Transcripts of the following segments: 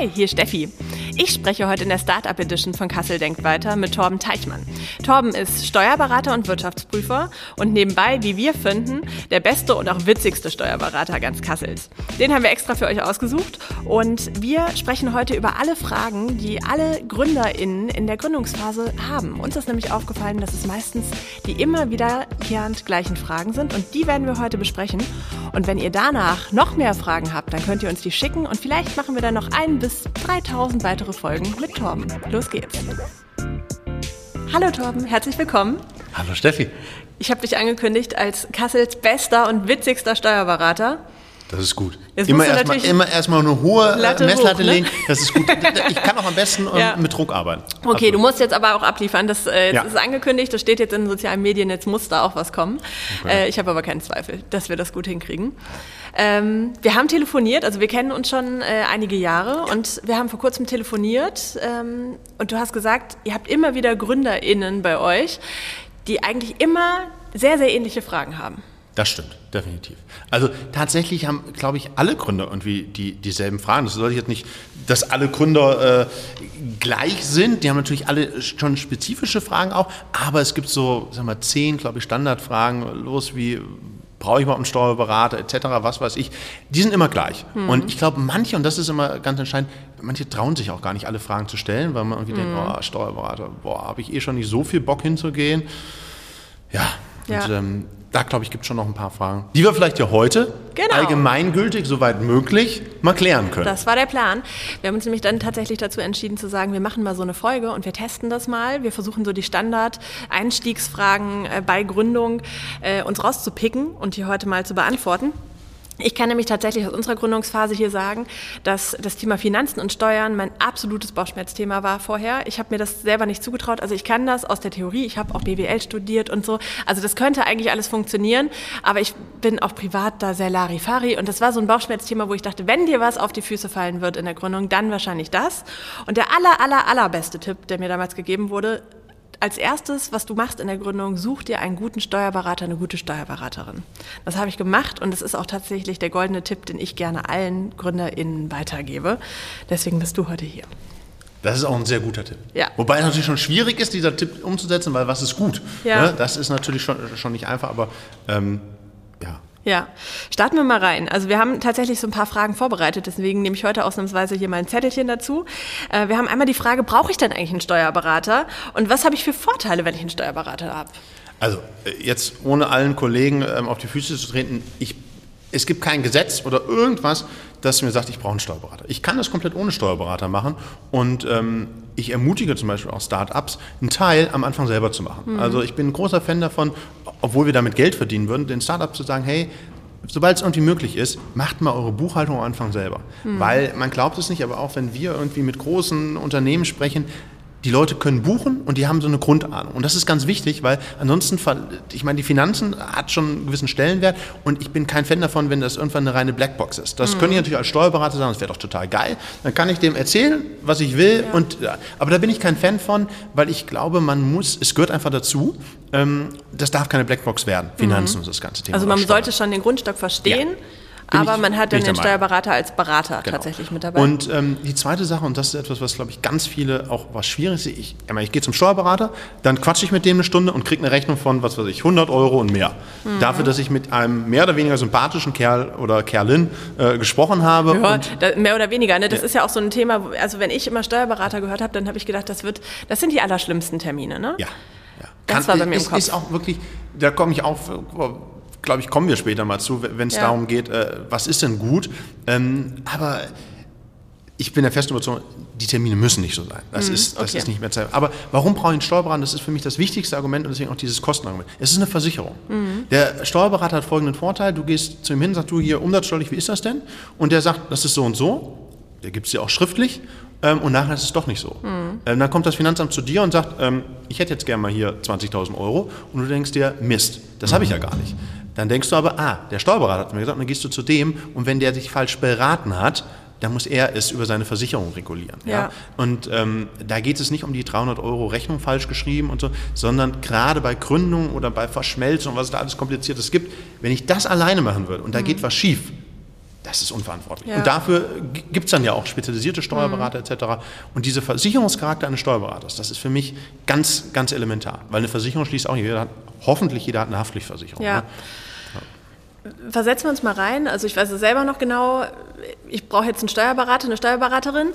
Hi, hier Steffi. Ich spreche heute in der Startup Edition von Kassel Denkt weiter mit Torben Teichmann. Torben ist Steuerberater und Wirtschaftsprüfer und nebenbei, wie wir finden, der beste und auch witzigste Steuerberater ganz Kassels. Den haben wir extra für euch ausgesucht und wir sprechen heute über alle Fragen, die alle GründerInnen in der Gründungsphase haben. Uns ist nämlich aufgefallen, dass es meistens die immer wiederkehrend gleichen Fragen sind und die werden wir heute besprechen. Und wenn ihr danach noch mehr Fragen habt, dann könnt ihr uns die schicken und vielleicht machen wir dann noch ein bis 3000 weitere Folgen mit Torben. Los geht's. Hallo Torben, herzlich willkommen. Hallo Steffi. Ich habe dich angekündigt als Kassels bester und witzigster Steuerberater. Das ist gut. immer erstmal immer erstmal eine hohe Latte Messlatte hoch, ne? legen. Das ist gut. Ich kann auch am besten ähm, ja. mit Druck arbeiten. Okay, Absolut. du musst jetzt aber auch abliefern. Das, äh, ja. ist angekündigt, das steht jetzt in den sozialen Medien, jetzt muss da auch was kommen. Okay. Äh, ich habe aber keinen Zweifel, dass wir das gut hinkriegen. Ähm, wir haben telefoniert, also wir kennen uns schon äh, einige Jahre und wir haben vor kurzem telefoniert ähm, und du hast gesagt, ihr habt immer wieder GründerInnen bei euch, die eigentlich immer sehr, sehr ähnliche Fragen haben. Das stimmt, definitiv. Also tatsächlich haben, glaube ich, alle Gründer irgendwie die, dieselben Fragen. Das soll jetzt nicht, dass alle Gründer äh, gleich sind. Die haben natürlich alle schon spezifische Fragen auch, aber es gibt so, sagen wir, zehn, glaube ich, Standardfragen los wie brauche ich überhaupt einen Steuerberater etc., was weiß ich, die sind immer gleich. Mhm. Und ich glaube, manche, und das ist immer ganz entscheidend, manche trauen sich auch gar nicht alle Fragen zu stellen, weil man irgendwie mhm. denkt, oh, Steuerberater, boah, habe ich eh schon nicht so viel Bock hinzugehen. Ja, ja. Und, ähm, da glaube ich, gibt es schon noch ein paar Fragen, die wir vielleicht ja heute genau. allgemeingültig, soweit möglich, mal klären können. Das war der Plan. Wir haben uns nämlich dann tatsächlich dazu entschieden zu sagen, wir machen mal so eine Folge und wir testen das mal. Wir versuchen so die Standard-Einstiegsfragen äh, bei Gründung äh, uns rauszupicken und die heute mal zu beantworten. Ich kann nämlich tatsächlich aus unserer Gründungsphase hier sagen, dass das Thema Finanzen und Steuern mein absolutes Bauchschmerzthema war vorher. Ich habe mir das selber nicht zugetraut. Also ich kann das aus der Theorie. Ich habe auch BWL studiert und so. Also das könnte eigentlich alles funktionieren. Aber ich bin auch privat da sehr Larifari. Und das war so ein Bauchschmerzthema, wo ich dachte, wenn dir was auf die Füße fallen wird in der Gründung, dann wahrscheinlich das. Und der aller, aller, allerbeste Tipp, der mir damals gegeben wurde, als erstes, was du machst in der Gründung, such dir einen guten Steuerberater, eine gute Steuerberaterin. Das habe ich gemacht und das ist auch tatsächlich der goldene Tipp, den ich gerne allen GründerInnen weitergebe. Deswegen bist du heute hier. Das ist auch ein sehr guter Tipp. Ja. Wobei es natürlich schon schwierig ist, dieser Tipp umzusetzen, weil was ist gut? Ja. Ne? Das ist natürlich schon, schon nicht einfach, aber ähm, ja, ja, starten wir mal rein. Also wir haben tatsächlich so ein paar Fragen vorbereitet, deswegen nehme ich heute ausnahmsweise hier mal ein Zettelchen dazu. Äh, wir haben einmal die Frage, brauche ich denn eigentlich einen Steuerberater und was habe ich für Vorteile, wenn ich einen Steuerberater habe? Also äh, jetzt ohne allen Kollegen ähm, auf die Füße zu treten, ich, es gibt kein Gesetz oder irgendwas, das mir sagt, ich brauche einen Steuerberater. Ich kann das komplett ohne Steuerberater machen und ähm, ich ermutige zum Beispiel auch Startups, einen Teil am Anfang selber zu machen. Mhm. Also ich bin ein großer Fan davon, obwohl wir damit Geld verdienen würden, den Startups zu sagen, hey, sobald es irgendwie möglich ist, macht mal eure Buchhaltung am Anfang selber. Mhm. Weil man glaubt es nicht, aber auch wenn wir irgendwie mit großen Unternehmen sprechen, die Leute können buchen und die haben so eine Grundahnung. Und das ist ganz wichtig, weil ansonsten, ich meine, die Finanzen hat schon einen gewissen Stellenwert und ich bin kein Fan davon, wenn das irgendwann eine reine Blackbox ist. Das mhm. können ich natürlich als Steuerberater sagen, das wäre doch total geil. Dann kann ich dem erzählen, was ich will. Ja. Und, aber da bin ich kein Fan von, weil ich glaube, man muss, es gehört einfach dazu, ähm, das darf keine Blackbox werden, Finanzen mhm. und das ganze Thema. Also man sollte schon den Grundstock verstehen. Ja aber ich, man hat dann den Steuerberater als Berater genau. tatsächlich mit dabei. Und ähm, die zweite Sache, und das ist etwas, was, glaube ich, ganz viele auch was schwierig ist, ich, ich gehe zum Steuerberater, dann quatsche ich mit dem eine Stunde und kriege eine Rechnung von, was weiß ich, 100 Euro und mehr. Mhm. Dafür, dass ich mit einem mehr oder weniger sympathischen Kerl oder Kerlin äh, gesprochen habe. Ja, da, mehr oder weniger. Ne? Das ja. ist ja auch so ein Thema, also wenn ich immer Steuerberater gehört habe, dann habe ich gedacht, das, wird, das sind die allerschlimmsten Termine. Ne? Ja. ja. Das Kann, war bei mir ist, im Kopf. ist auch wirklich, da komme ich auch glaube ich, kommen wir später mal zu, wenn es ja. darum geht, äh, was ist denn gut. Ähm, aber ich bin der festen Überzeugung, die Termine müssen nicht so sein. Das, mhm, ist, das okay. ist nicht mehr Zeit. Aber warum brauche ich einen Steuerberater? Das ist für mich das wichtigste Argument und deswegen auch dieses Kostenargument. Es ist eine Versicherung. Mhm. Der Steuerberater hat folgenden Vorteil. Du gehst zu ihm hin, sagst du hier umsatzsteuerlich, wie ist das denn? Und der sagt, das ist so und so. Der gibt es dir auch schriftlich. Ähm, und nachher ist es doch nicht so. Mhm. Ähm, dann kommt das Finanzamt zu dir und sagt, ähm, ich hätte jetzt gerne mal hier 20.000 Euro. Und du denkst dir, Mist, das habe ich ja gar nicht. Dann denkst du aber, ah, der Steuerberater hat mir gesagt, dann gehst du zu dem und wenn der sich falsch beraten hat, dann muss er es über seine Versicherung regulieren. Ja. ja? Und ähm, da geht es nicht um die 300 Euro Rechnung falsch geschrieben und so, sondern gerade bei Gründung oder bei Verschmelzung, was es da alles Kompliziertes gibt, wenn ich das alleine machen würde und da mhm. geht was schief, das ist unverantwortlich. Ja. Und dafür gibt es dann ja auch spezialisierte Steuerberater mhm. etc. Und dieser Versicherungscharakter eines Steuerberaters, das ist für mich ganz, ganz elementar. Weil eine Versicherung schließt auch jeder, hoffentlich jeder hat eine Haftpflichtversicherung. Ja. Ne? Versetzen wir uns mal rein. Also ich weiß es selber noch genau, ich brauche jetzt einen Steuerberater, eine Steuerberaterin.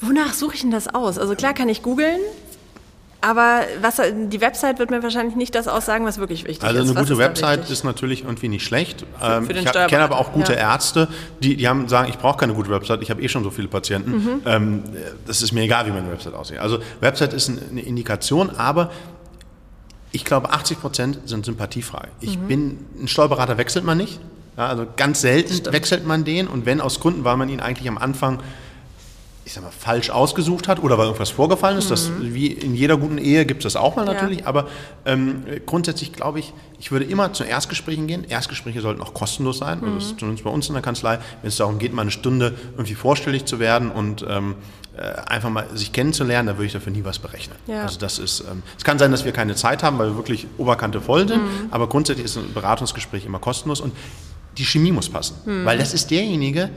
Wonach suche ich denn das aus? Also klar kann ich googeln, aber was, die Website wird mir wahrscheinlich nicht das aussagen, was wirklich wichtig also ist. Also eine gute Website ist natürlich irgendwie nicht schlecht. Für, für ähm, ich kenne aber auch gute ja. Ärzte, die, die haben, sagen, ich brauche keine gute Website, ich habe eh schon so viele Patienten. Mhm. Ähm, das ist mir egal, wie meine Website aussieht. Also Website ist eine Indikation, aber ich glaube, 80 Prozent sind sympathiefrei. Ich mhm. bin, ein Steuerberater wechselt man nicht. Ja, also ganz selten wechselt man den und wenn aus Gründen, weil man ihn eigentlich am Anfang ich sag mal, falsch ausgesucht hat oder weil irgendwas vorgefallen ist. Mhm. Das, wie in jeder guten Ehe gibt es das auch mal natürlich. Ja. Aber ähm, grundsätzlich glaube ich, ich würde immer zu Erstgesprächen gehen. Erstgespräche sollten auch kostenlos sein. Mhm. Das ist zumindest bei uns in der Kanzlei, wenn es darum geht, mal eine Stunde irgendwie vorstellig zu werden und ähm, äh, einfach mal sich kennenzulernen, da würde ich dafür nie was berechnen. Ja. Also das ist, ähm, es kann sein, dass wir keine Zeit haben, weil wir wirklich Oberkante voll sind. Mhm. Aber grundsätzlich ist ein Beratungsgespräch immer kostenlos und die Chemie muss passen. Mhm. Weil das ist derjenige,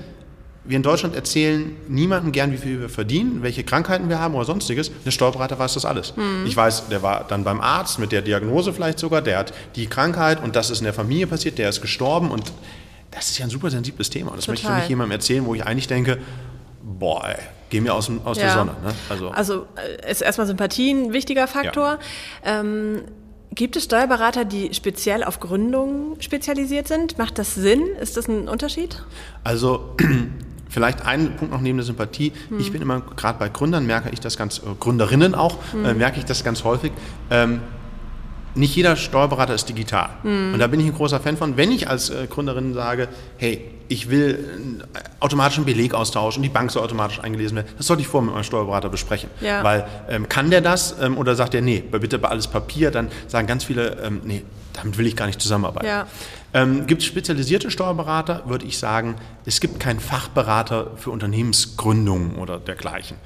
wir in Deutschland erzählen niemandem gern, wie viel wir verdienen, welche Krankheiten wir haben oder sonstiges. Der Steuerberater weiß das alles. Mhm. Ich weiß, der war dann beim Arzt mit der Diagnose vielleicht sogar, der hat die Krankheit und das ist in der Familie passiert, der ist gestorben und das ist ja ein super sensibles Thema. Und das Total. möchte ich nicht jemandem erzählen, wo ich eigentlich denke, boah, ey, geh mir aus, aus ja. der Sonne. Ne? Also, also äh, ist erstmal Sympathie ein wichtiger Faktor. Ja. Ähm, Gibt es Steuerberater, die speziell auf Gründungen spezialisiert sind? Macht das Sinn? Ist das ein Unterschied? Also Vielleicht ein Punkt noch neben der Sympathie. Hm. Ich bin immer, gerade bei Gründern merke ich das ganz, äh, Gründerinnen auch, hm. äh, merke ich das ganz häufig. Ähm, nicht jeder Steuerberater ist digital. Mhm. Und da bin ich ein großer Fan von. Wenn ich als äh, Gründerin sage, hey, ich will einen äh, automatischen Beleg austauschen und die Bank soll automatisch eingelesen werden, das sollte ich vorher mit meinem Steuerberater besprechen. Ja. Weil ähm, kann der das ähm, oder sagt er, nee, bitte bei alles Papier, dann sagen ganz viele, ähm, nee, damit will ich gar nicht zusammenarbeiten. Ja. Ähm, gibt es spezialisierte Steuerberater, würde ich sagen, es gibt keinen Fachberater für Unternehmensgründungen oder dergleichen.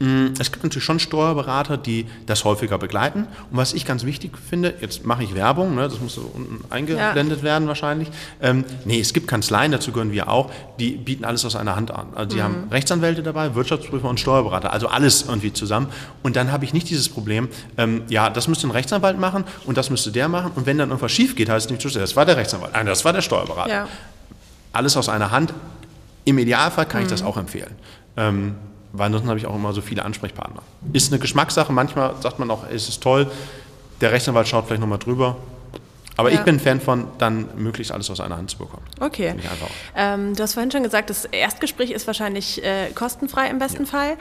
Mm, es gibt natürlich schon Steuerberater, die das häufiger begleiten. Und was ich ganz wichtig finde, jetzt mache ich Werbung, ne, das muss so unten eingeblendet ja. werden wahrscheinlich. Ähm, nee, es gibt Kanzleien, dazu gehören wir auch, die bieten alles aus einer Hand an. Also die mhm. haben Rechtsanwälte dabei, Wirtschaftsprüfer und Steuerberater, also alles irgendwie zusammen. Und dann habe ich nicht dieses Problem, ähm, ja, das müsste ein Rechtsanwalt machen und das müsste der machen. Und wenn dann irgendwas schief geht, heißt es nicht, das war der Rechtsanwalt, nein, das war der Steuerberater. Ja. Alles aus einer Hand. Im Idealfall kann mhm. ich das mhm. auch empfehlen. Ähm, weil ansonsten habe ich auch immer so viele Ansprechpartner. Ist eine Geschmackssache, manchmal sagt man auch, es ist toll, der Rechtsanwalt schaut vielleicht nochmal drüber. Aber ja. ich bin Fan von, dann möglichst alles aus einer Hand zu bekommen. Okay. Ähm, du hast vorhin schon gesagt, das Erstgespräch ist wahrscheinlich äh, kostenfrei im besten ja. Fall.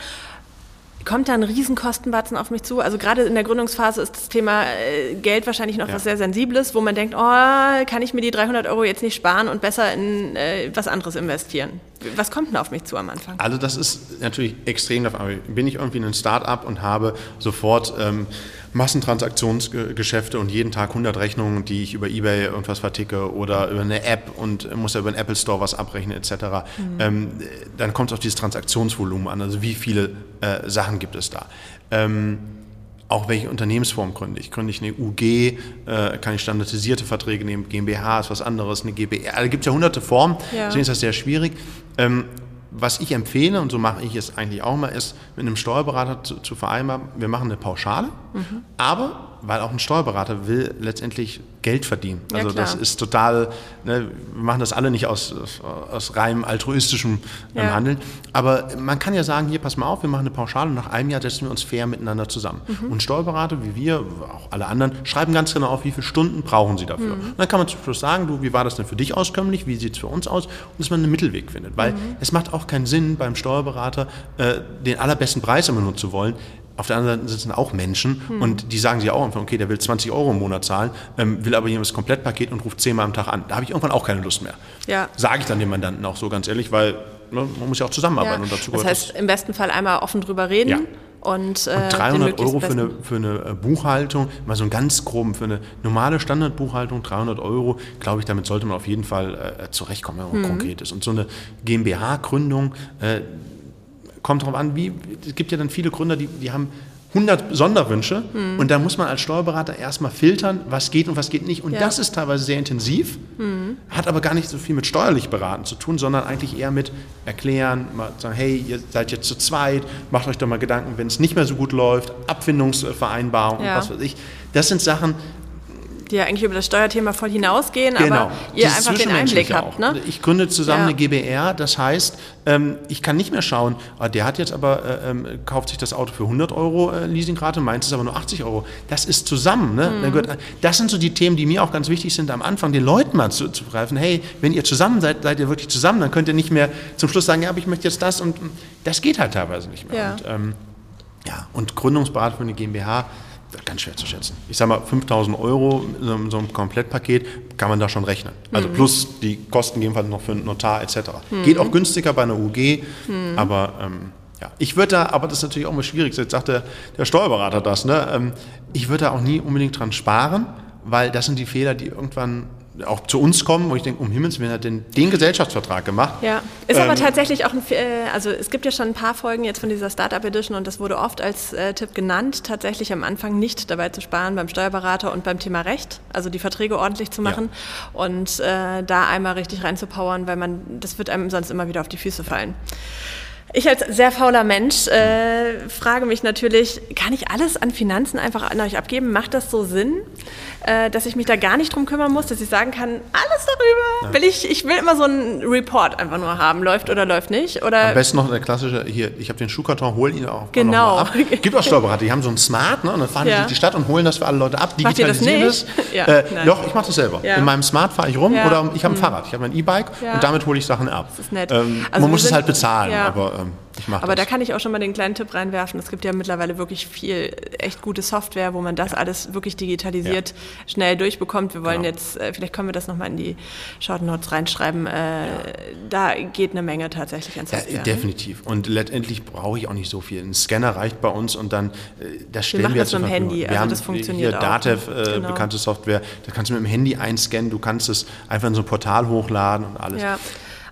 Kommt da ein Riesenkostenbatzen auf mich zu? Also gerade in der Gründungsphase ist das Thema äh, Geld wahrscheinlich noch ja. was sehr Sensibles, wo man denkt, oh, kann ich mir die 300 Euro jetzt nicht sparen und besser in äh, was anderes investieren? Was kommt denn auf mich zu am Anfang? Also das ist natürlich extrem davon. Bin ich irgendwie ein Start-up und habe sofort... Ähm, Massentransaktionsgeschäfte und jeden Tag 100 Rechnungen, die ich über Ebay irgendwas verticke oder über eine App und muss ja über den Apple Store was abrechnen etc., mhm. ähm, dann kommt es auf dieses Transaktionsvolumen an, also wie viele äh, Sachen gibt es da. Ähm, auch welche Unternehmensform gründe ich. Gründe ich eine UG, äh, kann ich standardisierte Verträge nehmen, GmbH ist was anderes, eine GbR. Da gibt es ja hunderte Formen, ja. deswegen ist das sehr schwierig. Ähm, was ich empfehle, und so mache ich es eigentlich auch mal, ist mit einem Steuerberater zu, zu vereinbaren, wir machen eine Pauschale, mhm. aber weil auch ein Steuerberater will letztendlich Geld verdienen. Also ja, das ist total, ne, wir machen das alle nicht aus, aus reinem altruistischem ähm, ja. Handeln. Aber man kann ja sagen, hier, pass mal auf, wir machen eine Pauschale und nach einem Jahr setzen wir uns fair miteinander zusammen. Mhm. Und Steuerberater, wie wir, auch alle anderen, schreiben ganz genau auf, wie viele Stunden brauchen sie dafür. Mhm. dann kann man zum Schluss sagen, du, wie war das denn für dich auskömmlich, wie sieht es für uns aus? Und dass man einen Mittelweg findet. Weil mhm. es macht auch keinen Sinn, beim Steuerberater äh, den allerbesten Preis immer nur zu wollen auf der anderen Seite sitzen auch Menschen hm. und die sagen sich auch okay, der will 20 Euro im Monat zahlen, ähm, will aber hier das Komplettpaket und ruft zehnmal am Tag an. Da habe ich irgendwann auch keine Lust mehr. Ja. Sage ich dann dem Mandanten auch so ganz ehrlich, weil ne, man muss ja auch zusammenarbeiten ja. und dazu Das heißt, das im besten Fall einmal offen drüber reden. Ja. Und, äh, und 300 Euro für eine, für eine äh, Buchhaltung, mal so einen ganz groben, für eine normale Standardbuchhaltung, 300 Euro, glaube ich, damit sollte man auf jeden Fall äh, zurechtkommen, wenn man mhm. konkret ist. Und so eine GmbH-Gründung, äh, kommt darauf an, wie, es gibt ja dann viele Gründer, die, die haben 100 Sonderwünsche mhm. und da muss man als Steuerberater erstmal filtern, was geht und was geht nicht. Und ja. das ist teilweise sehr intensiv, mhm. hat aber gar nicht so viel mit steuerlich beraten zu tun, sondern eigentlich eher mit erklären, mal sagen, hey, ihr seid jetzt zu zweit, macht euch doch mal Gedanken, wenn es nicht mehr so gut läuft, Abfindungsvereinbarung ja. und was weiß ich. Das sind Sachen, die ja eigentlich über das Steuerthema voll hinausgehen, genau. aber ihr Dieses einfach den Einblick habt. Ne? Ich gründe zusammen ja. eine GBR, das heißt, ähm, ich kann nicht mehr schauen, ah, der hat jetzt aber, äh, ähm, kauft sich das Auto für 100 Euro äh, Leasingrate, meins ist aber nur 80 Euro. Das ist zusammen. Ne? Mhm. Das sind so die Themen, die mir auch ganz wichtig sind, am Anfang den Leuten mal zu, zu greifen, hey, wenn ihr zusammen seid, seid ihr wirklich zusammen, dann könnt ihr nicht mehr zum Schluss sagen, ja, aber ich möchte jetzt das und das geht halt teilweise nicht mehr. Ja. Und, ähm, ja, und Gründungsberatung für eine GmbH, ganz schwer zu schätzen. Ich sage mal, 5000 Euro in so, einem Komplettpaket kann man da schon rechnen. Also mhm. plus die Kosten gegebenenfalls noch für einen Notar etc. Mhm. Geht auch günstiger bei einer UG, mhm. aber ähm, ja, ich würde da, aber das ist natürlich auch mal schwierig, jetzt sagt der, der Steuerberater das, ne? Ähm, ich würde da auch nie unbedingt dran sparen, weil das sind die Fehler, die irgendwann auch zu uns kommen, wo ich denke, um Himmels Willen hat den, den Gesellschaftsvertrag gemacht. Ja, ist ähm, aber tatsächlich auch ein, äh, also es gibt ja schon ein paar Folgen jetzt von dieser Startup Edition und das wurde oft als äh, Tipp genannt, tatsächlich am Anfang nicht dabei zu sparen beim Steuerberater und beim Thema Recht, also die Verträge ordentlich zu machen ja. und äh, da einmal richtig reinzupowern, weil man, das wird einem sonst immer wieder auf die Füße fallen. Ich als sehr fauler Mensch äh, frage mich natürlich, kann ich alles an Finanzen einfach an euch abgeben? Macht das so Sinn? äh, dass ich mich da gar nicht drum kümmern muss, dass ich sagen kann, alles darüber. Ja. Will ich, ich will immer so einen Report einfach nur haben, läuft oder läuft nicht. Oder Am besten noch der klassische, hier, ich habe den Schuhkarton, hol ihn auch genau. ab. Gibt auch Steuerberater, die haben so ein Smart, ne, und dann fahren ja. die durch die Stadt und holen das für alle Leute ab, digitalisieren das. das. ja, äh, doch, ich mache das selber. In meinem Smart fahre ich rum oder ich habe ein mhm. Fahrrad, ich habe mein E-Bike und damit hole ich Sachen ab. Das ist nett. Ähm, also man muss es halt bezahlen, aber ähm, ich mache Aber das. da kann ich auch schon mal den kleinen Tipp reinwerfen. Es gibt ja mittlerweile wirklich viel echt gute Software, wo man das alles wirklich digitalisiert schnell durchbekommt kommt. Wir wollen genau. jetzt, äh, vielleicht können wir das nochmal in die Short Notes reinschreiben. Äh, ja. Da geht eine Menge tatsächlich ans Software. Ja, ne? definitiv. Und letztendlich brauche ich auch nicht so viel. Ein Scanner reicht bei uns und dann, äh, das stellen wir, wir jetzt mit dem Handy. Wir also haben das funktioniert hier Datev, äh, genau. bekannte Software. Da kannst du mit dem Handy einscannen. Du kannst es einfach in so ein Portal hochladen und alles. Ja.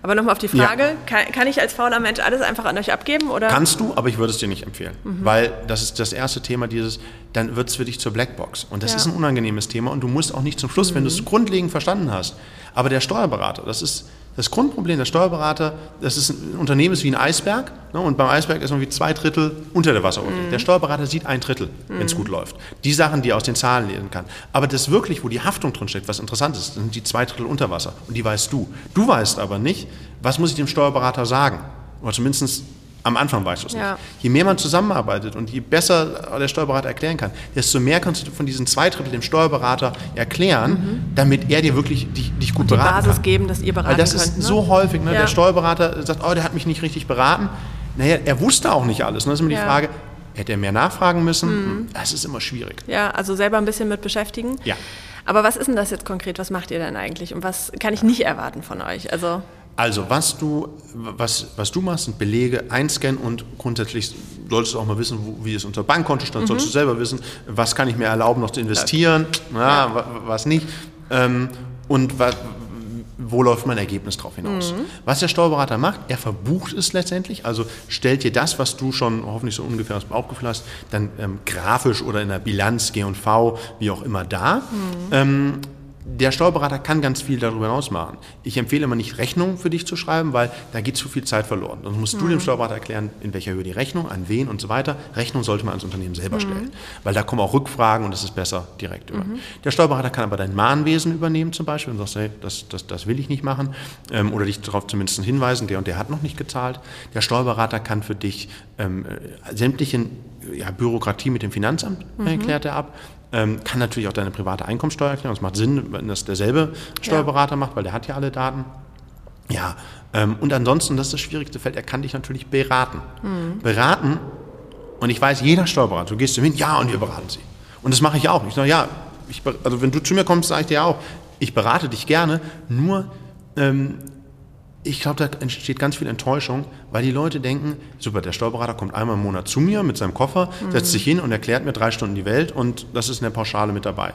Aber nochmal auf die Frage, ja. kann, kann, ich als fauler Mensch alles einfach an euch abgeben? Oder? Kannst du, aber ich würde es dir nicht empfehlen. Mhm. Weil das ist das erste Thema dieses, dann wird es für dich zur Blackbox. Und das ja. ist ein unangenehmes Thema und du musst auch nicht zum Schluss, mhm. wenn du es grundlegend verstanden hast. Aber der Steuerberater, das ist das Grundproblem der Steuerberater, das ist ein Unternehmen ist wie ein Eisberg ne, und beim Eisberg ist irgendwie zwei Drittel unter der Wasseroberfläche. Mhm. Der Steuerberater sieht ein Drittel, mhm. wenn es gut läuft. Die Sachen, die er aus den Zahlen lesen kann. Aber das wirklich, wo die Haftung drin steckt, was interessant ist, sind die zwei Drittel unter Wasser und die weißt du. Du weißt aber nicht, was muss ich dem Steuerberater sagen? Oder zumindest am Anfang weißt du es ja. nicht. Je mehr man zusammenarbeitet und je besser der Steuerberater erklären kann, desto mehr kannst du von diesen zwei Drittel dem Steuerberater erklären, mhm. damit er dir wirklich dich, dich gut und die beraten Basis kann. geben, dass ihr beraten Weil das könnt, ist ne? so häufig. Ne? Ja. Der Steuerberater sagt, oh, der hat mich nicht richtig beraten. Naja, er wusste auch nicht alles. Ne? Das ist immer ja. die Frage, hätte er mehr nachfragen müssen? Mhm. Das ist immer schwierig. Ja, also selber ein bisschen mit beschäftigen. Ja. Aber was ist denn das jetzt konkret? Was macht ihr denn eigentlich? Und was kann ich nicht erwarten von euch? Also also, was du, was, was du machst, sind Belege einscannen und grundsätzlich solltest du auch mal wissen, wo, wie es unter Bankkonto stand, mhm. solltest du selber wissen, was kann ich mir erlauben, noch zu investieren, ja. Ja, was nicht. Ähm, und wo läuft mein Ergebnis drauf hinaus. Mhm. Was der Steuerberater macht, er verbucht es letztendlich, also stellt dir das, was du schon hoffentlich so ungefähr aus dem Bauchgefühl hast, dann ähm, grafisch oder in der Bilanz, G&V, wie auch immer da. Mhm. Ähm, der Steuerberater kann ganz viel darüber hinaus machen. Ich empfehle immer nicht, Rechnungen für dich zu schreiben, weil da geht zu viel Zeit verloren. Dann musst mhm. du dem mhm. Steuerberater erklären, in welcher Höhe die Rechnung, an wen und so weiter. Rechnung sollte man ans Unternehmen selber mhm. stellen, weil da kommen auch Rückfragen und es ist besser direkt über. Mhm. Der Steuerberater kann aber dein Mahnwesen übernehmen zum Beispiel und sagst, hey, das, das, das will ich nicht machen ähm, oder dich darauf zumindest hinweisen, der und der hat noch nicht gezahlt. Der Steuerberater kann für dich ähm, äh, sämtliche ja, Bürokratie mit dem Finanzamt mhm. erklärt er ab. Ähm, kann natürlich auch deine private Einkommensteuer erklären. Das macht Sinn, wenn das derselbe Steuerberater ja. macht, weil der hat ja alle Daten. Ja, ähm, und ansonsten, das ist das schwierigste Feld, er kann dich natürlich beraten. Mhm. Beraten, und ich weiß, jeder Steuerberater, du gehst zu hin, ja, und wir beraten sie. Und das mache ich auch. Ich sage, ja, ich, also wenn du zu mir kommst, sage ich dir auch, ich berate dich gerne, nur ähm, ich glaube, da entsteht ganz viel Enttäuschung, weil die Leute denken, super, der Steuerberater kommt einmal im Monat zu mir mit seinem Koffer, mhm. setzt sich hin und erklärt mir drei Stunden die Welt und das ist eine Pauschale mit dabei.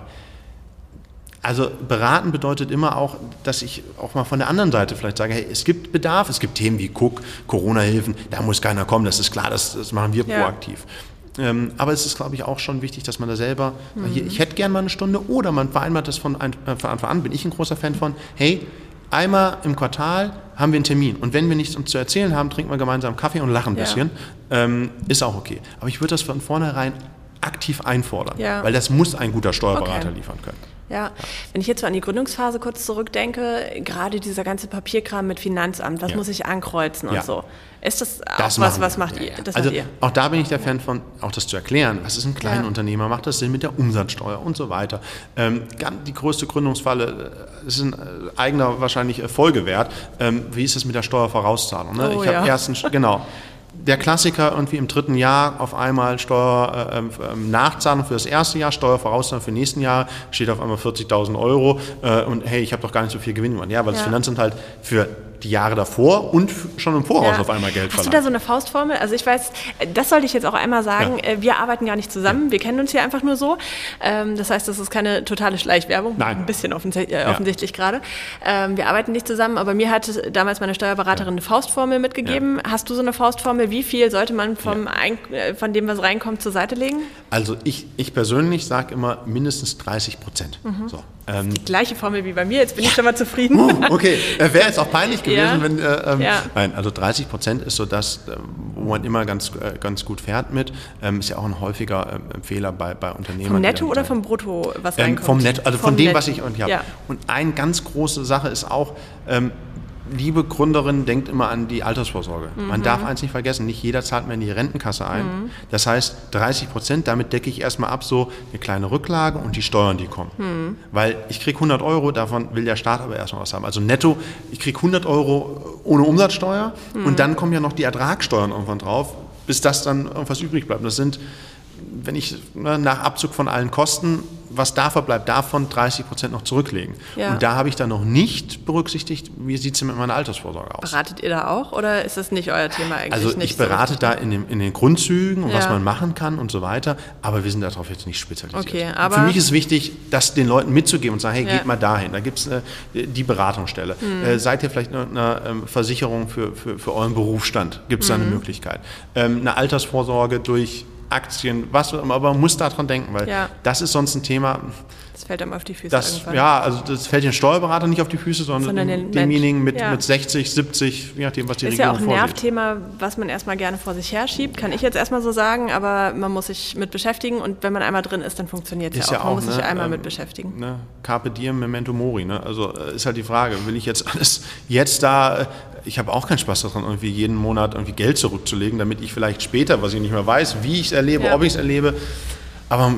Also beraten bedeutet immer auch, dass ich auch mal von der anderen Seite vielleicht sage, hey, es gibt Bedarf, es gibt Themen wie Cook, Corona-Hilfen, da muss keiner kommen, das ist klar, das, das machen wir ja. proaktiv. Ähm, aber es ist, glaube ich, auch schon wichtig, dass man da selber, mhm. hier, ich hätte gerne mal eine Stunde oder man vereinbart das von, ein, äh, von Anfang an, bin ich ein großer Fan von, hey, einmal im Quartal haben wir einen Termin. Und wenn wir nichts uns zu erzählen haben, trinken wir gemeinsam Kaffee und lachen ein ja. bisschen. Ähm, ist auch okay. Aber ich würde das von vornherein aktiv einfordern, ja. weil das muss ein guter Steuerberater okay. liefern können. Ja, wenn ich jetzt so an die Gründungsphase kurz zurückdenke, gerade dieser ganze Papierkram mit Finanzamt, was ja. muss ich ankreuzen und so. Ist das auch das was, was macht ihr? Das also ihr? auch da bin ich der Fan von, auch das zu erklären. Was ist ein Kleinunternehmer? Macht das Sinn mit der Umsatzsteuer und so weiter? Ähm, die größte Gründungsfalle äh, ist ein äh, eigener wahrscheinlich Folgewert. Ähm, wie ist es mit der Steuervorauszahlung? Ne? Oh, ich habe erstens, genau der Klassiker irgendwie im dritten Jahr auf einmal Steuernachzahlung äh, ähm, für das erste Jahr, Steuervorauszahlung für nächsten Jahr, steht auf einmal 40.000 Euro äh, und hey, ich habe doch gar nicht so viel Gewinn gemacht. Ja, weil ja. das Finanzamt halt für die Jahre davor und schon im Voraus ja. auf einmal Geld Hast verlangt. du da so eine Faustformel? Also ich weiß, das sollte ich jetzt auch einmal sagen, ja. Äh, wir arbeiten gar nicht zusammen, ja. wir kennen uns hier einfach nur so. Ähm, das heißt, das ist keine totale Schleichwerbung, Nein. ein bisschen offensichtlich, äh, offensichtlich gerade. Ähm, wir arbeiten nicht zusammen, aber mir hat damals meine Steuerberaterin eine Faustformel mitgegeben. Hast du so eine Faustformel? Wie viel sollte man vom äh, von dem, was reinkommt, zur Seite legen? Also ich, ich persönlich sage immer mindestens 30 Prozent. Mhm. So. Ähm, die gleiche Formel wie bei mir, jetzt bin ich schon mal zufrieden. Uh, okay, äh, wäre jetzt auch peinlich gewesen, ja. wenn. Äh, ähm, ja. Nein, also 30 Prozent ist so das, äh, wo man immer ganz, äh, ganz gut fährt mit. Ähm, ist ja auch ein häufiger äh, Fehler bei, bei Unternehmen. Vom Netto oder vom Brutto, was ähm, reinkommt? Vom Netto, also vom von dem, Netto. was ich und ja. ja. Und eine ganz große Sache ist auch, ähm, liebe Gründerin, denkt immer an die Altersvorsorge. Mhm. Man darf eins nicht vergessen, nicht jeder zahlt mehr in die Rentenkasse ein. Mhm. Das heißt, 30 Prozent, damit decke ich erstmal ab so eine kleine Rücklage und die Steuern, die kommen. Mhm. Weil ich kriege 100 Euro, davon will der Staat aber erstmal was haben. Also netto, ich kriege 100 Euro ohne Umsatzsteuer und mhm. dann kommen ja noch die Ertragssteuern irgendwann drauf, bis das dann irgendwas übrig bleibt. Das sind wenn ich ne, nach Abzug von allen Kosten, was da verbleibt, davon 30 Prozent noch zurücklegen. Ja. Und da habe ich dann noch nicht berücksichtigt, wie sieht es mit meiner Altersvorsorge aus. Beratet ihr da auch oder ist das nicht euer Thema eigentlich? Also ich berate so da in, dem, in, den Grundzügen und ja. was man machen kann und so weiter, aber wir sind darauf jetzt nicht spezialisiert. Okay, aber Für mich ist wichtig, das den Leuten mitzugeben und sagen, hey, ja. geht mal dahin, da gibt es äh, die Beratungsstelle. Hm. Äh, seid ihr vielleicht eine, eine ähm, Versicherung für, für, für euren Berufsstand? Gibt es da eine hm. Möglichkeit? Ähm, eine Altersvorsorge durch Aktien, was aber man muss daran denken, weil ja. das ist sonst ein Thema. Das fällt einem auf die Füße das, irgendwann. Ja, also das fällt den Steuerberater nicht auf die Füße, sondern, sondern demjenigen mit, ja. mit 60, 70, je nachdem, was die ist Regierung vorsieht. Ist ja auch ein Nervthema, was man erstmal gerne vor sich herschiebt, kann ich jetzt erstmal so sagen, aber man muss sich mit beschäftigen und wenn man einmal drin ist, dann funktioniert es ja auch. Man muss ne, sich einmal ähm, mit beschäftigen. Ne, Carpe diem, memento mori. Ne? Also äh, ist halt die Frage, will ich jetzt alles jetzt da... Äh, ich habe auch keinen Spaß daran, irgendwie jeden Monat irgendwie Geld zurückzulegen, damit ich vielleicht später, was ich nicht mehr weiß, wie ich es erlebe, ja. ob ich es erlebe. Aber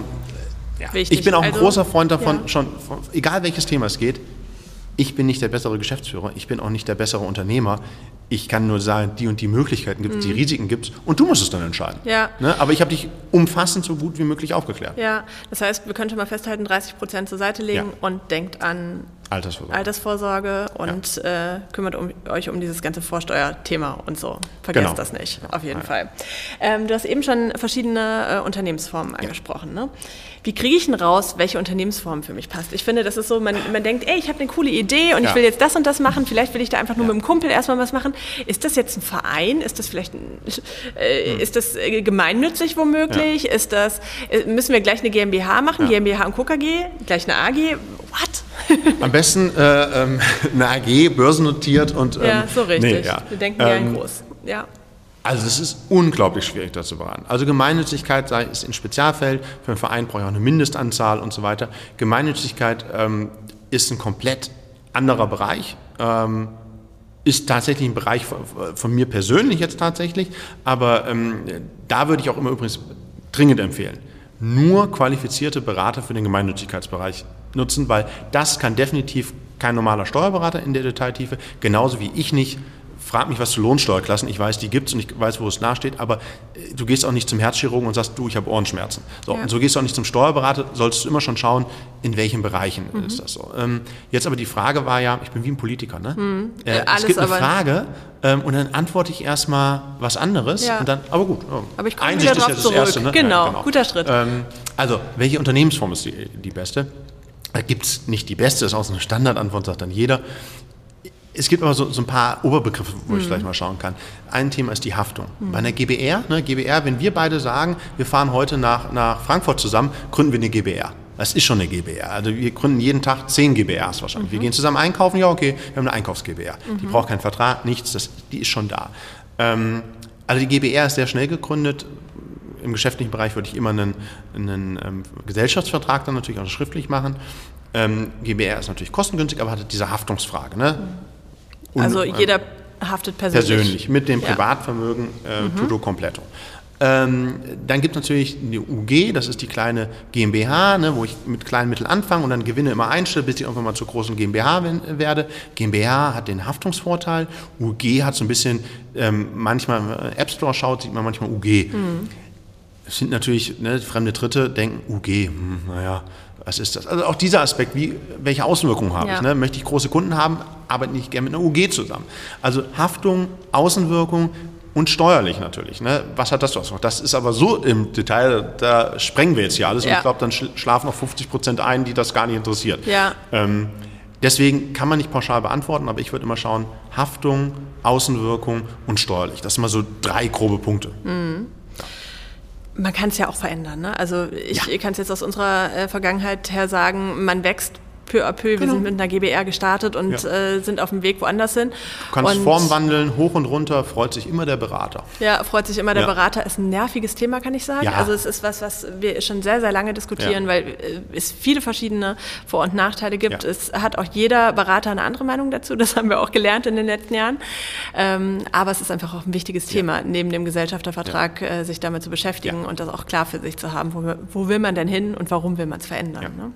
ja. Ich bin auch ein also, großer Freund davon, ja. schon, egal welches Thema es geht, ich bin nicht der bessere Geschäftsführer, ich bin auch nicht der bessere Unternehmer. Ich kann nur sagen, die und die Möglichkeiten gibt es, mhm. die Risiken gibt es und du musst es dann entscheiden. Ja. Ne? Aber ich habe dich umfassend so gut wie möglich aufgeklärt. Ja, das heißt, wir können schon mal festhalten, 30 Prozent zur Seite legen und denkt an Altersvorsorge, Altersvorsorge und ja. äh, kümmert um, euch um dieses ganze Vorsteuerthema und so. Vergesst genau. das nicht, auf jeden ja. Fall. Ähm, du hast eben schon verschiedene äh, Unternehmensformen angesprochen. Ne? Wie kriege ich denn raus, welche Unternehmensform für mich passt? Ich finde, das ist so, man, man denkt, ey, ich habe eine coole Idee und ich will jetzt das und das machen. Vielleicht will ich da einfach nur mit dem Kumpel erstmal was machen. Ist das jetzt ein Verein? Ist das vielleicht ein, äh, hm. ist das äh, gemeinnützig womöglich? Ist das, äh, müssen wir gleich eine GmbH machen? GmbH und KKG? Gleich eine AG? What? Am besten äh, ähm, eine AG, börsennotiert und. Ähm, ja, so richtig. Nee, ja. Wir denken ja ähm, groß. Ja. Also es ist unglaublich schwierig, das zu beraten. Also Gemeinnützigkeit sei es ein Spezialfeld, für einen Verein brauche ich auch eine Mindestanzahl und so weiter. Gemeinnützigkeit ähm, ist ein komplett anderer Bereich. Ähm, ist tatsächlich ein Bereich von, von, mir persönlich jetzt tatsächlich, aber ähm, da würde ich auch immer übrigens dringend empfehlen, nur qualifizierte Berater für den Gemeinnützigkeitsbereich nutzen, weil das kann definitiv kein normaler Steuerberater in der Detailtiefe, genauso wie ich nicht frag mich was zu Lohnsteuerklassen. Ich weiß, die gibt es und ich weiß, wo es nachsteht, aber äh, du gehst auch nicht zum Herzchirurgen und sagst, du, ich habe Ohrenschmerzen. So, ja. Und so gehst du auch nicht zum Steuerberater, solltest du immer schon schauen, in welchen Bereichen mhm. ist das so. Ähm, jetzt aber die Frage war ja, ich bin wie ein Politiker, ne? Mhm. Äh, es gibt eine Frage ähm, und dann antworte ich erstmal was anderes ja. und dann, aber gut. Oh, aber ich komme wieder drauf zurück. Erste, ne? genau, ja, genau, guter Schritt. Ähm, also, welche Unternehmensform ist die, die beste? Da gibt es nicht die beste, ist auch so eine Standardantwort, sagt dann jeder es gibt aber so, so ein paar Oberbegriffe, wo ich gleich mal schauen kann. Ein Thema ist die Haftung. Bei einer GBR, ne, GBR, wenn wir beide sagen, wir fahren heute nach, nach Frankfurt zusammen, gründen wir eine GBR. Das ist schon eine GBR. Also wir gründen jeden Tag zehn GBRs wahrscheinlich. Wir gehen zusammen einkaufen, ja okay, wir haben eine Einkaufs-GBR. Die braucht keinen Vertrag, nichts, das, die ist schon da. Ähm, also die GBR ist sehr schnell gegründet. Im geschäftlichen Bereich würde ich immer einen, einen ähm, Gesellschaftsvertrag dann natürlich auch schriftlich machen. Ähm, GBR ist natürlich kostengünstig, aber hat diese Haftungsfrage. Ne? Und, Also ähm, jeder haftet persönlich. persönlich mit dem. Mhm. Privatvermögen äh, tutto completo. Ähm, dann gibt es natürlich die UG, das ist die kleine GmbH, ne, wo ich mit kleinen Mitteln anfange und dann Gewinne immer einstelle, bis ich irgendwann mal zur großen GmbH wen- werde. GmbH hat den Haftungsvorteil, UG hat so ein bisschen, ähm, manchmal, wenn man in den App Store schaut, sieht man manchmal UG. Es sind natürlich, ne, fremde Dritte denken, UG, hm, naja, was ist das? Also auch dieser Aspekt, wie, welche Auswirkungen habe Ja. ich? Ne? Möchte ich große Kunden haben, arbeite nicht gerne mit einer UG zusammen. Also Haftung, Außenwirkung und steuerlich natürlich. Ne? Was hat das was? Das ist aber so im Detail, da sprengen wir jetzt hier alles und Ja. ich glaube, dann schl- schlafen noch 50 Prozent ein, die das gar nicht interessiert. Ja. Ähm, deswegen kann man nicht pauschal beantworten, aber ich würde immer schauen, Haftung, Außenwirkung und steuerlich. Das sind mal so drei grobe Punkte. Man kann es ja auch verändern. Ne? Also ich Ja. kann es jetzt aus unserer äh, Vergangenheit her sagen, man wächst peu à peu. Wir sind mit einer GBR gestartet und Genau. Ja. äh, sind auf dem Weg woanders hin. Du kannst und, Form wandeln, hoch und runter, freut sich immer der Berater. Ja, freut sich immer der Ja. Berater. Ist ein nerviges Thema, kann ich sagen. Ja. Also es ist was, was wir schon sehr, sehr lange diskutieren, weil äh, es viele verschiedene Vor- und Nachteile gibt. Es hat auch jeder Berater eine andere Meinung dazu. Das haben wir auch gelernt in den letzten Jahren. Ähm, aber es ist einfach auch ein wichtiges Thema, neben dem Gesellschaftervertrag äh, sich damit zu beschäftigen und das auch klar für sich zu haben. Wo, wo will man denn hin und warum will man es verändern? Ne?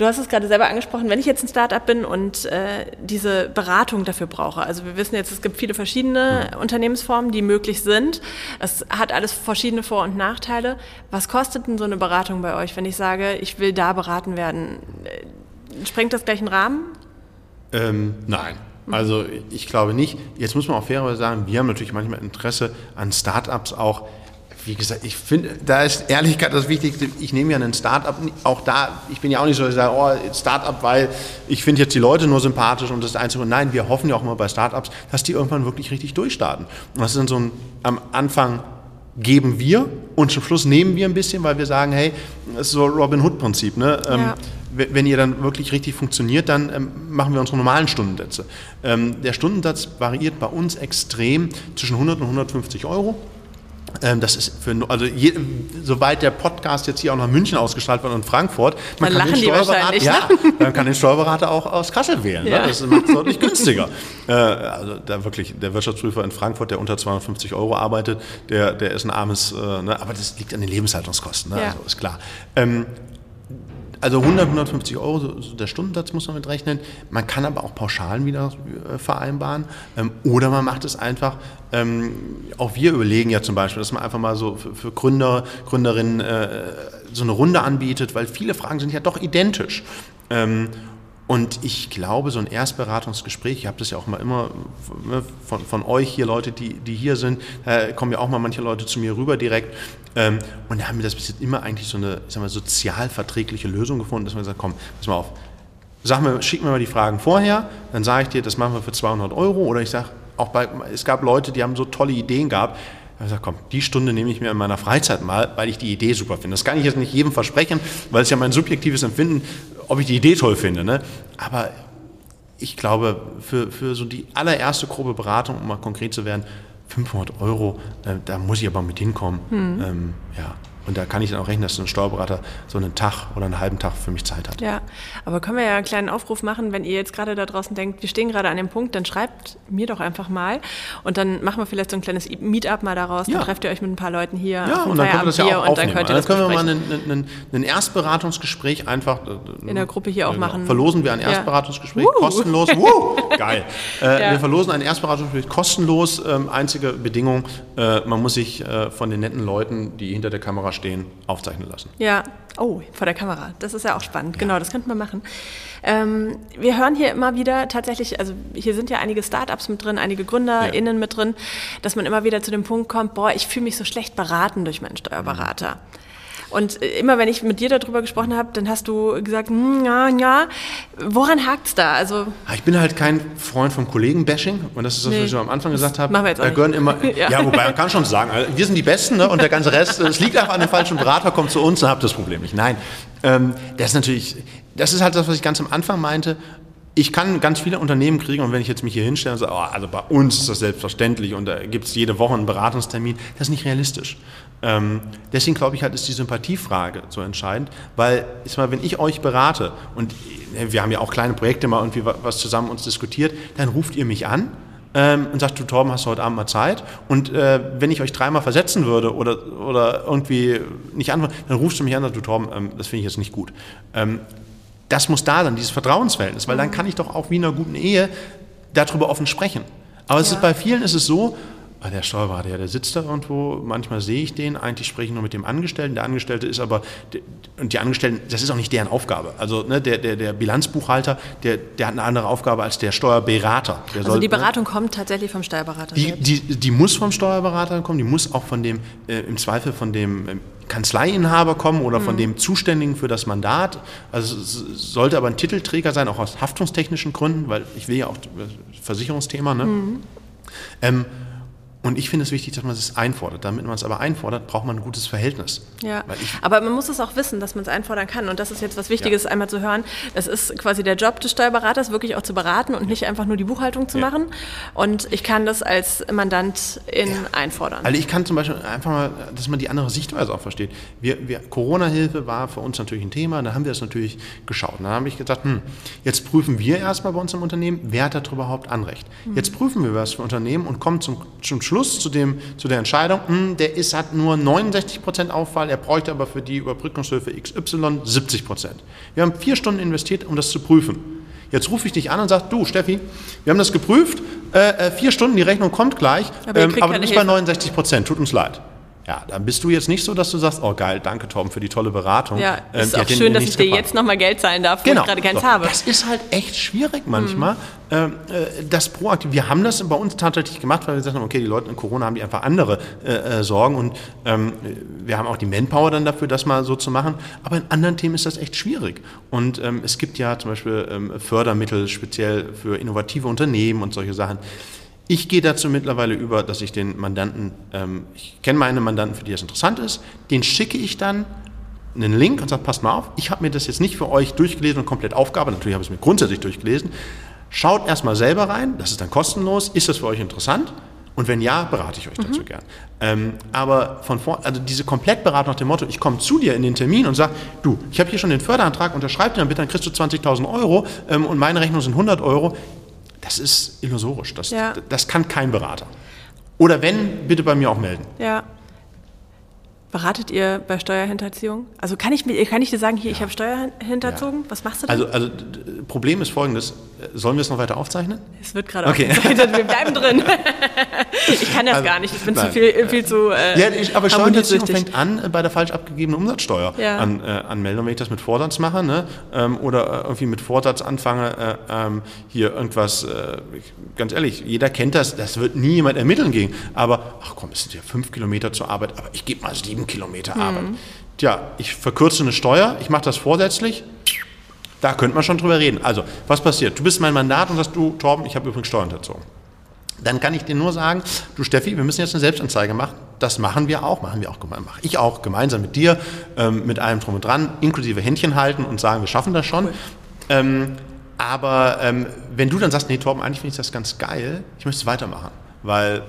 Du hast es gerade selber angesprochen, wenn ich jetzt ein Startup bin und äh, diese Beratung dafür brauche. Also wir wissen jetzt, es gibt viele verschiedene Unternehmensformen, die möglich sind. Es hat alles verschiedene Vor- und Nachteile. Was kostet denn so eine Beratung bei euch, wenn ich sage, ich will da beraten werden? Äh, Sprengt das gleich einen Rahmen? Ähm, nein. Also ich glaube nicht. Jetzt muss man auch fairerweise sagen, wir haben natürlich manchmal Interesse an Startups auch. Wie gesagt, ich finde, da ist Ehrlichkeit das Wichtigste. Ich nehme ja einen Startup, auch da, ich bin ja auch nicht so, dass ich sage, oh, Startup, weil ich finde jetzt die Leute nur sympathisch und das Einzige. Nein, wir hoffen ja auch mal bei Startups, dass die irgendwann wirklich richtig durchstarten. Und das ist dann so ein, am Anfang geben wir und zum Schluss nehmen wir ein bisschen, weil wir sagen, hey, das ist so Robin Hood-Prinzip, ne? Ähm, Ja. wenn wenn ihr dann wirklich richtig funktioniert, dann ähm, machen wir unsere normalen Stundensätze. Ähm, der Stundensatz variiert bei uns extrem zwischen 100 und 150 Euro. Ähm, das ist für, also je, soweit der Podcast jetzt hier auch nach München ausgestrahlt wird und Frankfurt, Dann lachen die Steuerberater, ja, man kann den Steuerberater auch aus Kassel wählen. Ja. Ne? Das macht es deutlich günstiger. Äh, also da wirklich der Wirtschaftsprüfer in Frankfurt, der unter 250 Euro arbeitet, der, der ist ein armes, äh, ne? aber das liegt an den Lebenshaltungskosten, ne? Ja. also ist klar. Ähm, also 100, 150 Euro, so, der Stundensatz muss man mit rechnen. Man kann aber auch Pauschalen wieder äh, vereinbaren. Ähm, oder man macht es einfach, ähm, auch wir überlegen ja zum Beispiel, dass man einfach mal so für, für Gründer, Gründerinnen äh, so eine Runde anbietet, weil viele Fragen sind ja doch identisch. Ähm, und ich glaube, so ein Erstberatungsgespräch, ich habe das ja auch mal immer ne, von, von euch hier, Leute, die, die hier sind, äh, kommen ja auch mal manche Leute zu mir rüber direkt. Ähm, und da haben wir das bis jetzt immer eigentlich so eine ich sag mal, sozialverträgliche Lösung gefunden, dass wir gesagt komm, pass mal auf, sag mir, schick mir mal die Fragen vorher, dann sage ich dir, das machen wir für 200 Euro. Oder ich sage, auch bei, es gab Leute, die haben so tolle Ideen gehabt. Habe ich gesagt, komm, die Stunde nehme ich mir in meiner Freizeit mal, weil ich die Idee super finde. Das kann ich jetzt nicht jedem versprechen, weil es ja mein subjektives Empfinden, ob ich die Idee toll finde. Ne? Aber ich glaube, für, für so die allererste grobe Beratung, um mal konkret zu werden, 500 Euro, äh, da muss ich aber mit hinkommen. Ähm, ja. Und da kann ich dann auch rechnen, dass ein Steuerberater so einen Tag oder einen halben Tag für mich Zeit hat. Ja, aber können wir ja einen kleinen Aufruf machen, wenn ihr jetzt gerade da draußen denkt, wir stehen gerade an dem Punkt, dann schreibt mir doch einfach mal und dann machen wir vielleicht so ein kleines Meetup mal daraus, dann Ja. trefft ihr euch mit ein paar Leuten hier Ja, und dann können wir das ja auch und dann aufnehmen. könnt ihr dann das können wir mal ein, ein, Erstberatungsgespräch einfach äh, In der Gruppe hier auch genau. machen. Verlosen wir ein Ja. Erstberatungsgespräch Wuhu. kostenlos. Wuhu, geil. Äh, Ja. Wir verlosen ein Erstberatungsgespräch kostenlos. Ähm, einzige Bedingung, äh, man muss sich äh, von den netten Leuten, die hinter der Kamera stehen, aufzeichnen lassen. Ja, oh, vor der Kamera. Das ist ja auch spannend. Genau, das könnten wir machen. Ähm, wir hören hier immer wieder tatsächlich, also hier sind ja einige Startups mit drin, einige GründerInnen mit drin, dass man immer wieder zu dem Punkt kommt, boah, ich fühle mich so schlecht beraten durch meinen Steuerberater. Und immer wenn ich mit dir darüber gesprochen habe, dann hast du gesagt, hm, ja, ja. Woran hakt's da? Also ich bin halt kein Freund vom Kollegen-Bashing und das ist das, Nee. was ich am Anfang gesagt habe. machen wir jetzt auch gehören immer, Ja. ja. wobei man kann schon sagen, also wir sind die Besten ne? und der ganze Rest, es liegt einfach an dem falschen Berater, kommt zu uns und habt das Problem nicht. Nein, ähm, das ist natürlich, das ist halt das, was ich ganz am Anfang meinte. Ich kann ganz viele Unternehmen kriegen und wenn ich jetzt mich hier hinstelle und sage, oh, also bei uns ist das selbstverständlich und da gibt es jede Woche einen Beratungstermin, das ist nicht realistisch. Ähm, deswegen glaube ich halt, ist die Sympathiefrage so entscheidend, weil ist mal, wenn ich euch berate und äh, wir haben ja auch kleine Projekte mal irgendwie wa- was zusammen uns diskutiert, dann ruft ihr mich an ähm, und sagt, du Torben, hast du heute Abend mal Zeit? Und äh, wenn ich euch dreimal versetzen würde oder, oder irgendwie nicht antworten, dann rufst du mich an und sagst, du Torben, ähm, das finde ich jetzt nicht gut. Ähm, das muss da sein, dieses Vertrauensverhältnis, weil dann kann ich doch auch wie in einer guten Ehe darüber offen sprechen. Aber es Ja. ist bei vielen ist es so, ah, der Steuerberater, ja, der sitzt da irgendwo, manchmal sehe ich den, eigentlich spreche ich nur mit dem Angestellten, der Angestellte ist aber, und die Angestellten, das ist auch nicht deren Aufgabe. Also ne, der, der, der Bilanzbuchhalter, der, der hat eine andere Aufgabe als der Steuerberater. Der Also soll, die ne, Beratung kommt tatsächlich vom Steuerberater. die, selbst. die, die muss vom Steuerberater kommen, die muss auch von dem, äh, im Zweifel von dem ähm, Kanzleiinhaber kommen oder von dem Zuständigen für das Mandat. Also es sollte aber ein Titelträger sein, auch aus haftungstechnischen Gründen, weil ich will ja auch Versicherungsthema. Ne? Ähm, und ich finde es wichtig, dass man es einfordert. Damit man es aber einfordert, braucht man ein gutes Verhältnis. Ja, aber man muss es auch wissen, dass man es einfordern kann. Und das ist jetzt was Wichtiges, einmal zu hören. Es ist quasi der Job des Steuerberaters, wirklich auch zu beraten und nicht einfach nur die Buchhaltung zu Ja. machen. Und ich kann das als Mandantin einfordern. Also ich kann zum Beispiel einfach mal, dass man die andere Sichtweise auch versteht. Wir, wir, Corona-Hilfe war für uns natürlich ein Thema, da haben wir das natürlich geschaut. Dann habe ich gesagt, hm, jetzt prüfen wir erstmal bei uns im Unternehmen, wer hat darüber überhaupt Anrecht. Jetzt prüfen wir was für Unternehmen und kommen zum, zum Schluss zu, dem, zu der Entscheidung, hm, der ist, hat nur 69% Auffall, er bräuchte aber für die Überbrückungshilfe XY 70%. Wir haben vier Stunden investiert, um das zu prüfen. Jetzt rufe ich dich an und sage, du Steffi, wir haben das geprüft, äh, äh, vier Stunden, die Rechnung kommt gleich, Aber ähm, aber du bist bei Hilfe. 69 Prozent, tut uns leid. Ja, dann bist du jetzt nicht so, dass du sagst, oh geil, danke Torben für die tolle Beratung. ja, Ähm, ist auch schön, dass ich dir gebracht. jetzt nochmal Geld zahlen darf, wo Genau. ich gerade keins So, habe. Das ist halt echt schwierig manchmal. Ähm, äh, das proaktiv. Wir haben das bei uns tatsächlich gemacht, weil wir gesagt haben, okay, die Leute in Corona haben die einfach andere äh, äh, Sorgen und ähm, wir haben auch die Manpower dann dafür, das mal so zu machen. Aber in anderen Themen ist das echt schwierig. Und ähm, es gibt ja zum Beispiel ähm, Fördermittel speziell für innovative Unternehmen und solche Sachen. Ich gehe dazu mittlerweile über, dass ich den Mandanten, ähm, ich kenne meine Mandanten, für die das interessant ist, den schicke ich dann einen Link und sage, passt mal auf, ich habe mir das jetzt nicht für euch durchgelesen und komplett Aufgabe, natürlich habe ich es mir grundsätzlich durchgelesen. Schaut erstmal selber rein, das ist dann kostenlos, ist das für euch interessant? Und wenn ja, berate ich euch dazu gern. Ähm, aber von vor, also diese Komplettberatung nach dem Motto, ich komme zu dir in den Termin und sage, du, ich habe hier schon den Förderantrag, unterschreib den dann bitte, dann kriegst du 20.000 Euro ähm, und meine Rechnung sind 100 Euro. Das ist illusorisch. Das, Ja. das kann kein Berater. Oder wenn, bitte bei mir auch melden. Ja. Beratet ihr bei Steuerhinterziehung? Also kann ich, mir- kann ich dir sagen, hier, ich habe Steuer hinterzogen? Was machst du denn? Also, also Problem ist folgendes. Sollen wir es noch weiter aufzeichnen? es wird gerade Okay. aufgezeichnet, wir bleiben drin. ich kann das Also, gar nicht, ich bin zu nein. viel, viel zu äh, Ja, ich, aber Steuerhinterziehung fängt an äh, bei der falsch abgegebenen Umsatzsteuer Ja. an, äh. Wenn ich das mit Vorsatz mache ne, ähm, oder äh, irgendwie mit Vorsatz anfange, äh, ähm, hier irgendwas, äh, ganz ehrlich, jeder kennt das, das wird nie jemand ermitteln gehen. Aber, ach komm, es sind ja fünf Kilometer zur Arbeit, aber ich gebe mal sieben Kilometer Mhm. Arbeit. Tja, ich verkürze eine Steuer, ich mache das vorsätzlich. Da könnte man schon drüber reden. Also, was passiert? Du bist mein Mandat und sagst, du, Torben, ich habe übrigens Steuern hinterzogen. Dann kann ich dir nur sagen, du Steffi, wir müssen jetzt eine Selbstanzeige machen. Das machen wir auch, machen wir auch, geme- mache ich auch gemeinsam mit dir, ähm, mit allem drum und dran, inklusive Händchen halten und sagen, wir schaffen das schon. Ähm, aber ähm, wenn du dann sagst, nee, Torben, eigentlich finde ich das ganz geil, ich möchte es weitermachen, weil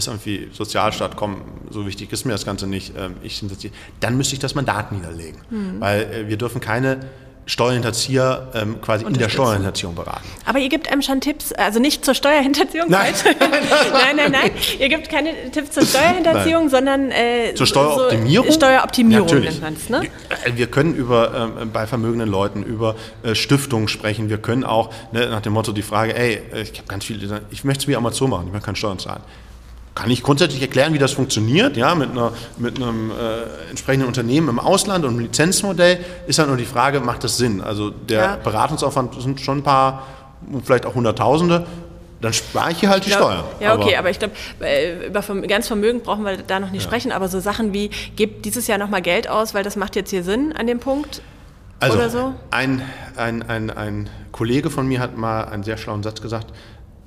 ist irgendwie Sozialstaat, komm, so wichtig ist mir das Ganze nicht, ähm, ich synthesiere, dann müsste ich das Mandat niederlegen, weil äh, wir dürfen keine Steuerhinterzieher ähm, quasi in der. Steuerhinterziehung beraten. Aber ihr gebt einem schon Tipps, also nicht zur Steuerhinterziehung, Nein. nein, nein, nein. Ihr gebt keine Tipps zur Steuerhinterziehung, sondern äh, Zur Steueroptimierung? So Steueroptimierung Natürlich. nennt man ne? Wir können über, ähm, bei vermögenden Leuten über äh, Stiftungen sprechen. Wir können auch ne, nach dem Motto die Frage, ey, äh, ich habe ganz viele, ich möchte es wie Amazon machen, ich möchte keine Steuern zahlen. Kann ich grundsätzlich erklären, wie das funktioniert, ja, mit, einer, mit einem äh, entsprechenden Unternehmen im Ausland und einem Lizenzmodell, ist halt nur die Frage, macht das Sinn? Also der Ja. Beratungsaufwand sind schon ein paar, vielleicht auch Hunderttausende. dann spare ich hier halt die glaub, Steuer. Ja, okay, aber, aber ich glaube, über ganz Vermögen brauchen wir da noch nicht ja. sprechen, aber so Sachen wie, gebt dieses Jahr nochmal Geld aus, weil das macht jetzt hier Sinn an dem Punkt. Also, oder so? ein, ein, ein, ein Kollege von mir hat mal einen sehr schlauen Satz gesagt,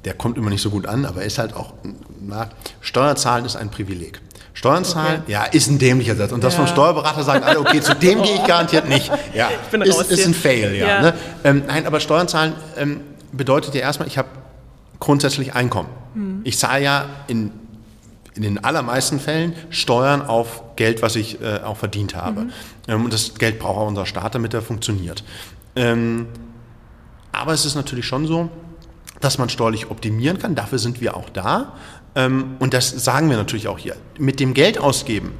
der kommt immer nicht so gut an, aber er ist halt auch, na, Steuerzahlen ist ein Privileg. Steuern zahlen, okay. ja, ist ein dämlicher Satz. Und das ja. vom Steuerberater sagen alle, okay, zu dem gehe ich garantiert nicht. Ja, ist, ist ein Fail, ja. ja. Ne? Ähm, nein, aber Steuern zahlen ähm, bedeutet ja erstmal, ich habe grundsätzlich Einkommen. Hm. Ich zahle ja in, in den allermeisten Fällen Steuern auf Geld, was ich äh, auch verdient habe. Mhm. Ähm, und das Geld braucht auch unser Staat, damit er funktioniert. Ähm, aber es ist natürlich schon so, dass man steuerlich optimieren kann. Dafür sind wir auch da. Ähm, und das sagen wir natürlich auch hier. Mit dem Geld ausgeben.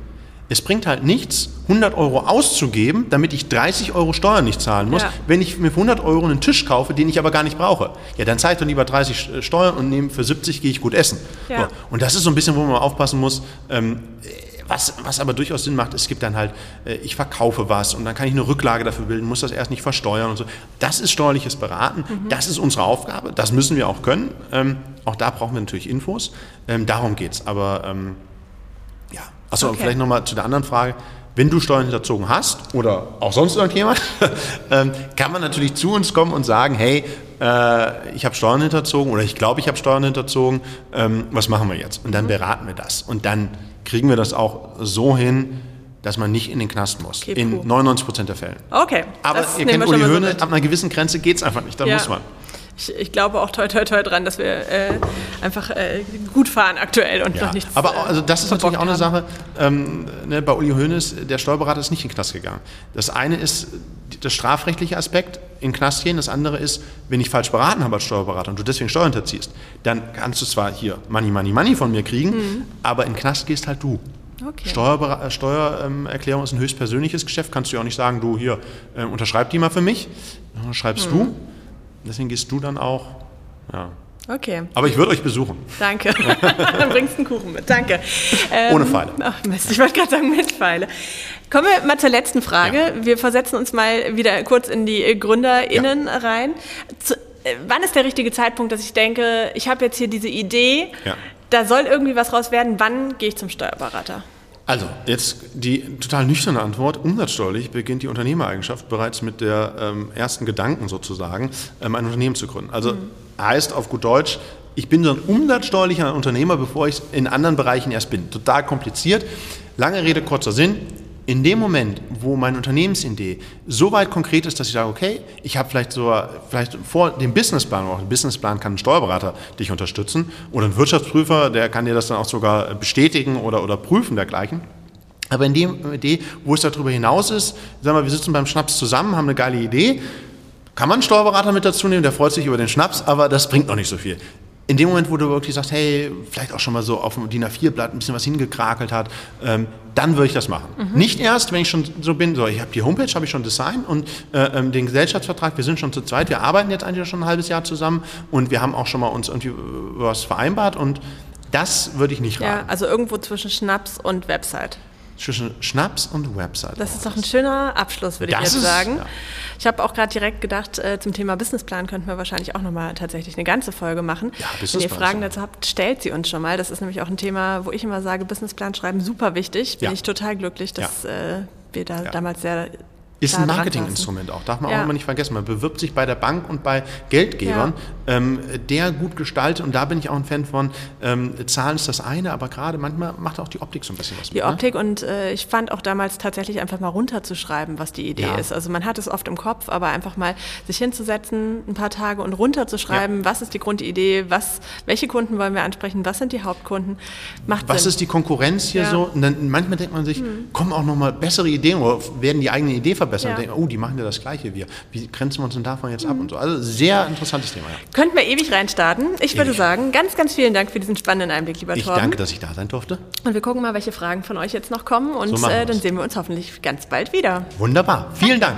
Es bringt halt nichts, 100 Euro auszugeben, damit ich 30 Euro Steuern nicht zahlen muss, ja. wenn ich mir für 100 Euro einen Tisch kaufe, den ich aber gar nicht brauche. Ja, dann zahle ich doch lieber 30 äh, Steuern und nehme für 70 gehe ich gut essen. Ja. Und das ist so ein bisschen, wo man aufpassen muss. Ähm, was, was aber durchaus Sinn macht, es gibt dann halt, äh, ich verkaufe was und dann kann ich eine Rücklage dafür bilden, muss das erst nicht versteuern und so. Das ist steuerliches Beraten, mhm. das ist unsere Aufgabe, das müssen wir auch können. Ähm, auch da brauchen wir natürlich Infos. Ähm, darum geht es. Aber ähm, ja, achso, okay. vielleicht nochmal zu der anderen Frage. Wenn du Steuern hinterzogen hast oder auch sonst irgendjemand, ähm, kann man natürlich zu uns kommen und sagen, hey, äh, ich habe Steuern hinterzogen oder ich glaube, ich habe Steuern hinterzogen, ähm, was machen wir jetzt? Und dann mhm. beraten wir das. Und dann kriegen wir das auch so hin, dass man nicht in den Knast muss. Okay, in 99 Prozent der Fällen. Okay. Aber ihr kennt Uli Höhne, so ab einer gewissen Grenze geht es einfach nicht, da ja. muss man. Ich, ich, glaube auch toi toi toi dran, dass wir äh, einfach äh, gut fahren aktuell und ja. noch nichts. Aber auch, also das ist natürlich auch eine Sache. Ähm, ne, bei Uli Hoeneß, der Steuerberater ist nicht in den Knast gegangen. Das eine ist der strafrechtliche Aspekt, in Knast gehen. Das andere ist, wenn ich falsch beraten habe als Steuerberater und du deswegen Steuern hinterziehst, dann kannst du zwar hier Money, Money, Money von mir kriegen, mhm. aber in Knast gehst halt du. Okay. Steuerber Steuererklärung ist ein höchst persönliches Geschäft. Kannst du ja auch nicht sagen, du hier, äh, unterschreib die mal für mich. Dann schreibst mhm. du. Deswegen gehst du dann auch. Ja. Okay. Aber ich würde euch besuchen. Danke. dann bringst du einen Kuchen mit. Danke. Ähm, Ohne Pfeile. Ach Mist, ich wollte gerade sagen mit Pfeile. Kommen wir mal zur letzten Frage. Ja. Wir versetzen uns mal wieder kurz in die GründerInnen ja. rein. Zu, äh, wann ist der richtige Zeitpunkt, dass ich denke, ich habe jetzt hier diese Idee, ja. da soll irgendwie was raus werden, wann gehe ich zum Steuerberater? Also, jetzt die total nüchterne Antwort. Umsatzsteuerlich beginnt die Unternehmereigenschaft bereits mit der ähm, ersten Gedanken sozusagen, ähm, ein Unternehmen zu gründen. Also mhm. heißt auf gut Deutsch, ich bin so ein umsatzsteuerlicher Unternehmer, bevor ich in anderen Bereichen erst bin. Total kompliziert. Lange Rede, kurzer Sinn in dem Moment, wo meine Unternehmensidee so weit konkret ist, dass ich sage, okay, ich habe vielleicht so, vielleicht vor dem Businessplan, auch ein Businessplan kann ein Steuerberater dich unterstützen oder ein Wirtschaftsprüfer, der kann dir das dann auch sogar bestätigen oder, oder prüfen dergleichen. Aber in dem Idee, wo es darüber hinaus ist, sagen wir, wir sitzen beim Schnaps zusammen, haben eine geile Idee, kann man einen Steuerberater mit dazu nehmen, der freut sich über den Schnaps, aber das bringt noch nicht so viel in dem Moment, wo du wirklich sagst, hey, vielleicht auch schon mal so auf dem DIN A4-Blatt ein bisschen was hingekrakelt hat, ähm, dann würde ich das machen. Mhm. Nicht erst, wenn ich schon so bin, so, ich habe die Homepage, habe ich schon designt und äh, ähm, den Gesellschaftsvertrag, wir sind schon zu zweit, wir arbeiten jetzt eigentlich schon ein halbes Jahr zusammen und wir haben auch schon mal uns irgendwie äh, was vereinbart und das würde ich nicht raten. Ja, also irgendwo zwischen Schnaps und Website zwischen Schnaps und Website. Das ist doch ein schöner Abschluss, würde ich jetzt ist, sagen. Ja. Ich habe auch gerade direkt gedacht, äh, zum Thema Businessplan könnten wir wahrscheinlich auch nochmal tatsächlich eine ganze Folge machen. Ja, Wenn ihr Fragen dazu habt, stellt sie uns schon mal. Das ist nämlich auch ein Thema, wo ich immer sage, Businessplan schreiben, super wichtig. Bin ja. ich total glücklich, dass äh, wir da damals sehr ist ein Marketinginstrument auch, darf man ja. auch immer nicht vergessen. Man bewirbt sich bei der Bank und bei Geldgebern, ja. Ähm, der gut gestaltet, und da bin ich auch ein Fan von, ähm, Zahlen ist das eine, aber gerade manchmal macht auch die Optik so ein bisschen was Die mit, ne? Optik ne? und äh, ich fand auch damals tatsächlich einfach mal runterzuschreiben, was die Idee ja. ist. Also man hat es oft im Kopf, aber einfach mal sich hinzusetzen, ein paar Tage und runterzuschreiben, was ist die Grundidee, was, welche Kunden wollen wir ansprechen, was sind die Hauptkunden, macht Was Sinn. ist die Konkurrenz hier so? Und dann manchmal denkt man sich, hm. kommen auch nochmal bessere Ideen oder werden die eigene Idee verbessert? verbessern ja. und denken, oh, die machen ja das Gleiche wie Wie grenzen wir uns denn davon jetzt mhm. ab und so. Also sehr interessantes Thema. Ja. Könnten wir ewig reinstarten. Ich ewig. würde sagen, ganz, ganz vielen Dank für diesen spannenden Einblick, lieber ich Torben. Ich danke, dass ich da sein durfte. Und wir gucken mal, welche Fragen von euch jetzt noch kommen. Und so äh, dann sehen wir uns hoffentlich ganz bald wieder. Wunderbar. Vielen Dank.